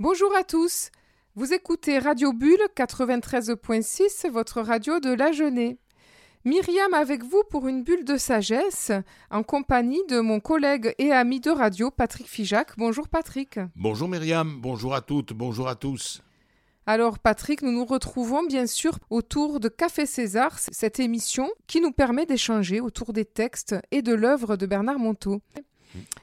Bonjour à tous. Vous écoutez Radio Bulle 93.6, votre radio de la Genée. Myriam avec vous pour une bulle de sagesse, en compagnie de mon collègue et ami de radio Patrick Fijac. Bonjour Patrick. Bonjour Myriam, bonjour à toutes, bonjour à tous. Alors Patrick, nous nous retrouvons bien sûr autour de Café César, cette émission qui nous permet d'échanger autour des textes et de l'œuvre de Bernard Monteau.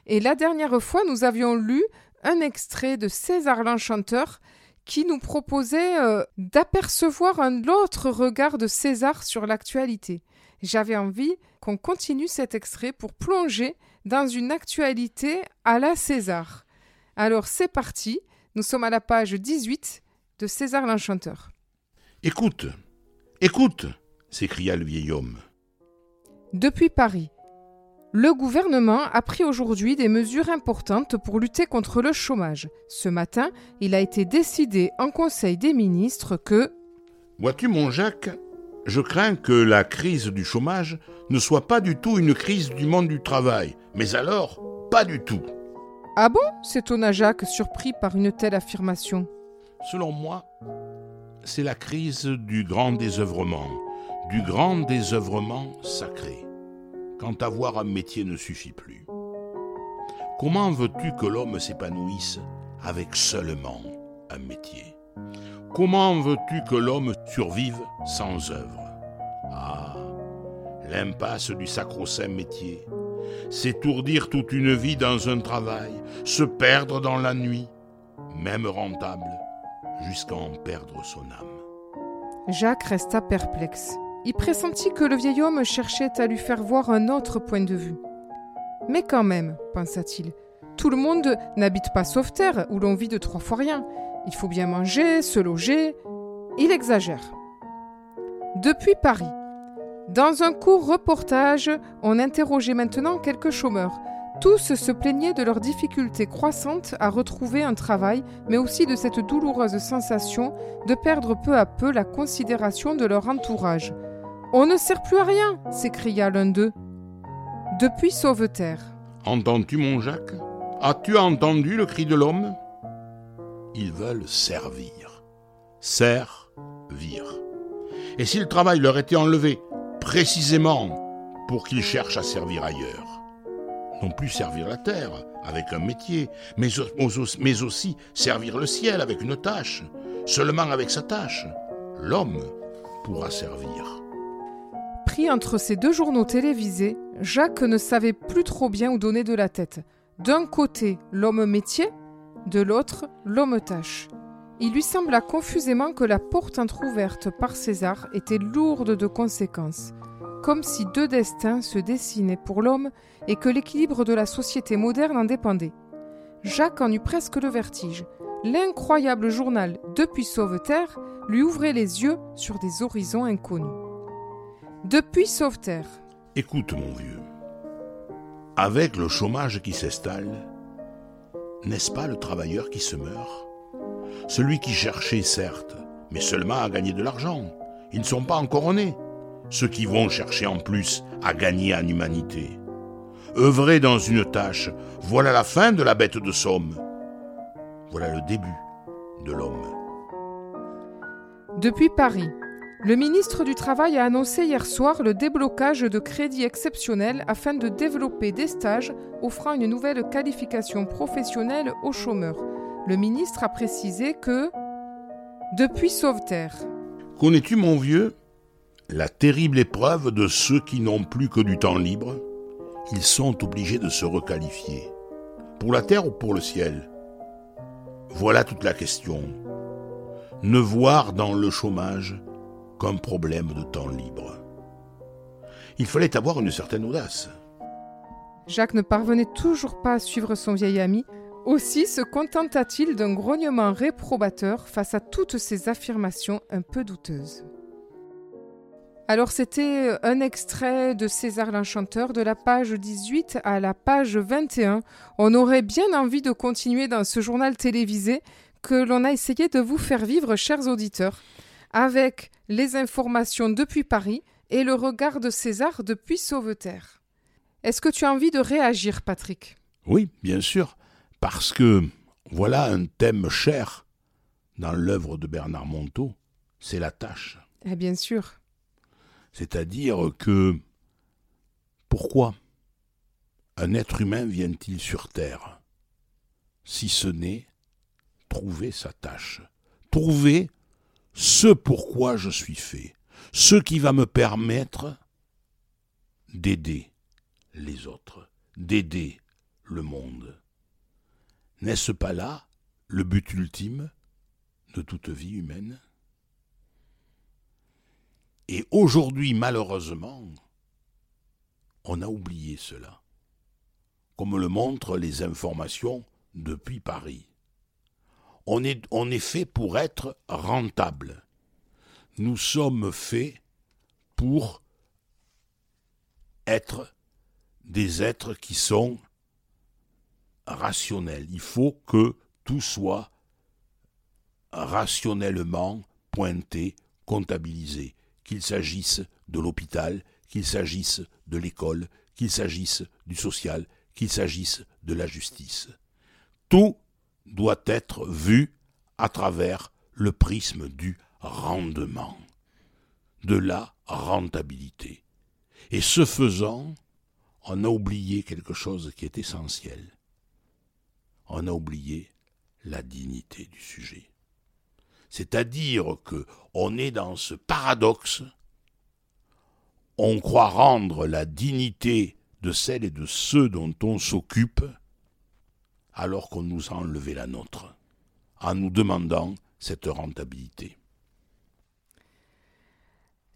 Et la dernière fois, nous avions lu un extrait de César l'Enchanteur qui nous proposait euh, d'apercevoir un autre regard de César sur l'actualité. J'avais envie qu'on continue cet extrait pour plonger dans une actualité à la César. Alors c'est parti, nous sommes à la page 18 de César l'Enchanteur. Écoute, écoute, s'écria le vieil homme. Depuis Paris, le gouvernement a pris aujourd'hui des mesures importantes pour lutter contre le chômage. Ce matin, il a été décidé en Conseil des ministres que... Vois-tu mon Jacques, je crains que la crise du chômage ne soit pas du tout une crise du monde du travail, mais alors pas du tout. Ah bon? S'étonna Jacques, surpris par une telle affirmation. Selon moi, c'est la crise du grand désœuvrement, du grand désœuvrement sacré, quand avoir un métier ne suffit plus. Comment veux-tu que l'homme s'épanouisse avec seulement un métier? Comment veux-tu que l'homme survive sans œuvre? Ah, l'impasse du sacro-saint métier, s'étourdir toute une vie dans un travail, se perdre dans la nuit, même rentable, jusqu'à en perdre son âme. Jacques resta perplexe. Il pressentit que le vieil homme cherchait à lui faire voir un autre point de vue. Mais quand même, pensa-t-il, tout le monde n'habite pas Sauveterre, où l'on vit de trois fois rien. Il faut bien manger, se loger. Il exagère. Depuis Paris. Dans un court reportage, on interrogeait maintenant quelques chômeurs. Tous se plaignaient de leurs difficultés croissantes à retrouver un travail, mais aussi de cette douloureuse sensation de perdre peu à peu la considération de leur entourage. On ne sert plus à rien s'écria l'un d'eux. Depuis Sauveterre. Entends-tu, mon Jacques? As-tu entendu le cri de l'homme? Ils veulent servir. Servir. Et si le travail leur était enlevé précisément pour qu'ils cherchent à servir ailleurs non plus servir la terre avec un métier, mais, mais aussi servir le ciel avec une tâche. Seulement avec sa tâche, l'homme pourra servir. Entre ces deux journaux télévisés, Jacques ne savait plus trop bien où donner de la tête. D'un côté, l'homme métier, de l'autre, l'homme tâche. Il lui sembla confusément que la porte entr'ouverte par César était lourde de conséquences comme si deux destins se dessinaient pour l'homme et que l'équilibre de la société moderne en dépendait. Jacques en eut presque le vertige. L'incroyable journal Depuis Sauveterre lui ouvrait les yeux sur des horizons inconnus. Depuis Sauveterre. Écoute, mon vieux, avec le chômage qui s'installe, n'est-ce pas le travailleur qui se meurt? Celui qui cherchait, certes, mais seulement à gagner de l'argent. Ils ne sont pas encore nés ceux qui vont chercher en plus à gagner en humanité. Œuvrer dans une tâche, voilà la fin de la bête de somme. Voilà le début de l'homme. Depuis Paris, le ministre du Travail a annoncé hier soir le déblocage de crédits exceptionnels afin de développer des stages offrant une nouvelle qualification professionnelle aux chômeurs. Le ministre a précisé que depuis Sauveterre. Connais-tu mon vieux la terrible épreuve de ceux qui n'ont plus que du temps libre, ils sont obligés de se requalifier. Pour la terre ou pour le ciel? Voilà toute la question. Ne voir dans le chômage qu'un problème de temps libre. Il fallait avoir une certaine audace. Jacques ne parvenait toujours pas à suivre son vieil ami, aussi se contenta-t-il d'un grognement réprobateur face à toutes ces affirmations un peu douteuses. Alors c'était un extrait de César l'Enchanteur de la page 18 à la page 21. On aurait bien envie de continuer dans ce journal télévisé que l'on a essayé de vous faire vivre, chers auditeurs, avec les informations depuis Paris et le regard de César depuis Sauveterre. Est-ce que tu as envie de réagir, Patrick? Oui, bien sûr, parce que Voilà un thème cher dans l'œuvre de Bernard Monteau, c'est la tâche. Eh bien sûr. C'est-à-dire que pourquoi un être humain vient-il sur Terre si ce n'est trouver sa tâche, trouver ce pourquoi je suis fait, ce qui va me permettre d'aider les autres, d'aider le monde. N'est-ce pas là le but ultime de toute vie humaine? Et aujourd'hui, malheureusement, on a oublié cela, comme le montrent les informations depuis Paris. On est, on est fait pour être rentable. Nous sommes faits pour être des êtres qui sont rationnels. Il faut que tout soit rationnellement pointé, comptabilisé, qu'il s'agisse de l'hôpital, qu'il s'agisse de l'école, qu'il s'agisse du social, qu'il s'agisse de la justice. Tout doit être vu à travers le prisme du rendement, de la rentabilité. Et ce faisant, on a oublié quelque chose qui est essentiel. On a oublié la dignité du sujet. C'est-à-dire que on est dans ce paradoxe. On croit rendre la dignité de celles et de ceux dont on s'occupe alors qu'on nous a enlevé la nôtre, en nous demandant cette rentabilité.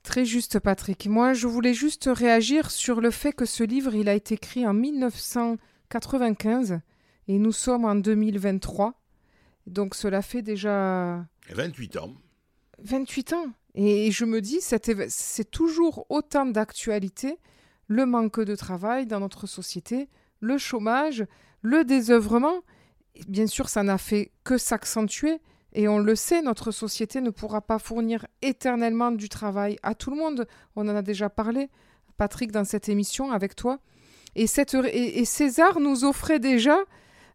Très juste, Patrick. Moi, je voulais juste réagir sur le fait que ce livre, il a été écrit en 1995 et nous sommes en 2023. Donc cela fait déjà... 28 ans. 28 ans. Et je me dis, c'est toujours autant d'actualité, le manque de travail dans notre société, le chômage, le désœuvrement, bien sûr, ça n'a fait que s'accentuer. Et on le sait, notre société ne pourra pas fournir éternellement du travail à tout le monde. On en a déjà parlé, Patrick, dans cette émission avec toi. Et, César nous offrait déjà,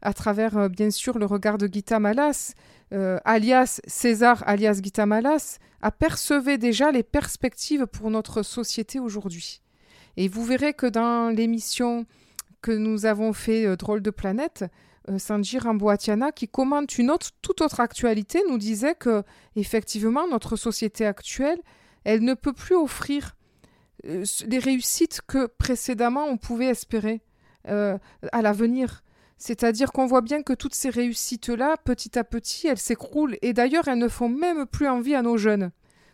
à travers euh, bien sûr le regard de Gita Malas, euh, alias César, alias Gita Malas, apercevait déjà les perspectives pour notre société aujourd'hui. Et vous verrez que dans l'émission que nous avons fait euh, Drôle de planète, euh, Sanji Ramboatiana, qui commente une autre, toute autre actualité, nous disait que effectivement notre société actuelle, elle ne peut plus offrir euh, les réussites que précédemment on pouvait espérer à l'avenir. C'est-à-dire qu'on voit bien que toutes ces réussites-là, petit à petit, elles s'écroulent. Et d'ailleurs, elles ne font même plus envie à nos jeunes,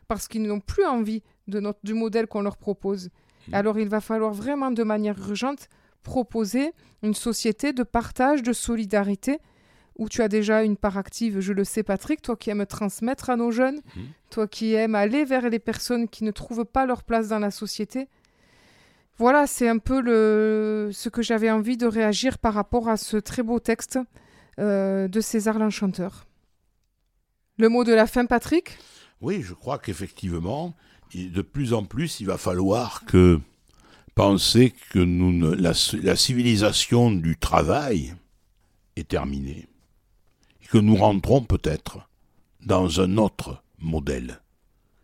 parce qu'ils n'ont plus envie de notre, du modèle qu'on leur propose. Mmh. Alors il va falloir vraiment de manière urgente proposer une société de partage, de solidarité, où tu as déjà une part active, je le sais Patrick, toi qui aimes transmettre à nos jeunes, mhm. toi qui aimes aller vers les personnes qui ne trouvent pas leur place dans la société. Voilà, c'est un peu le... ce que j'avais envie de réagir par rapport à ce très beau texte euh, de César l'Enchanteur. Le mot de la fin, Patrick? Oui, je crois qu'effectivement, de plus en plus, il va falloir que penser que la, civilisation du travail est terminée et que nous rentrons peut-être dans un autre modèle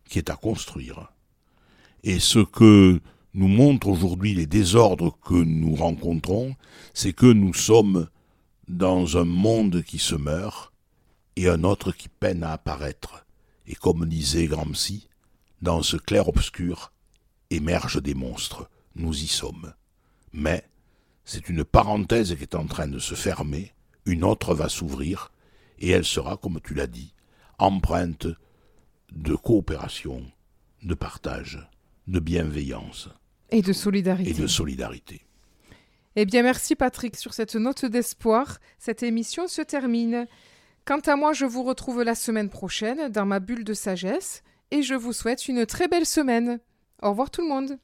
qui est à construire. Et ce que nous montrent aujourd'hui les désordres que nous rencontrons, c'est que nous sommes dans un monde qui se meurt et un autre qui peine à apparaître. Et comme disait Gramsci, dans ce clair-obscur émergent des monstres nous y sommes. Mais c'est une parenthèse qui est en train de se fermer, une autre va s'ouvrir, et elle sera, comme tu l'as dit, empreinte de coopération, de partage, de bienveillance. Et de solidarité. Et de solidarité. Eh bien, merci Patrick sur cette note d'espoir. Cette émission se termine. Quant à moi, je vous retrouve la semaine prochaine dans ma bulle de sagesse et je vous souhaite une très belle semaine. Au revoir tout le monde.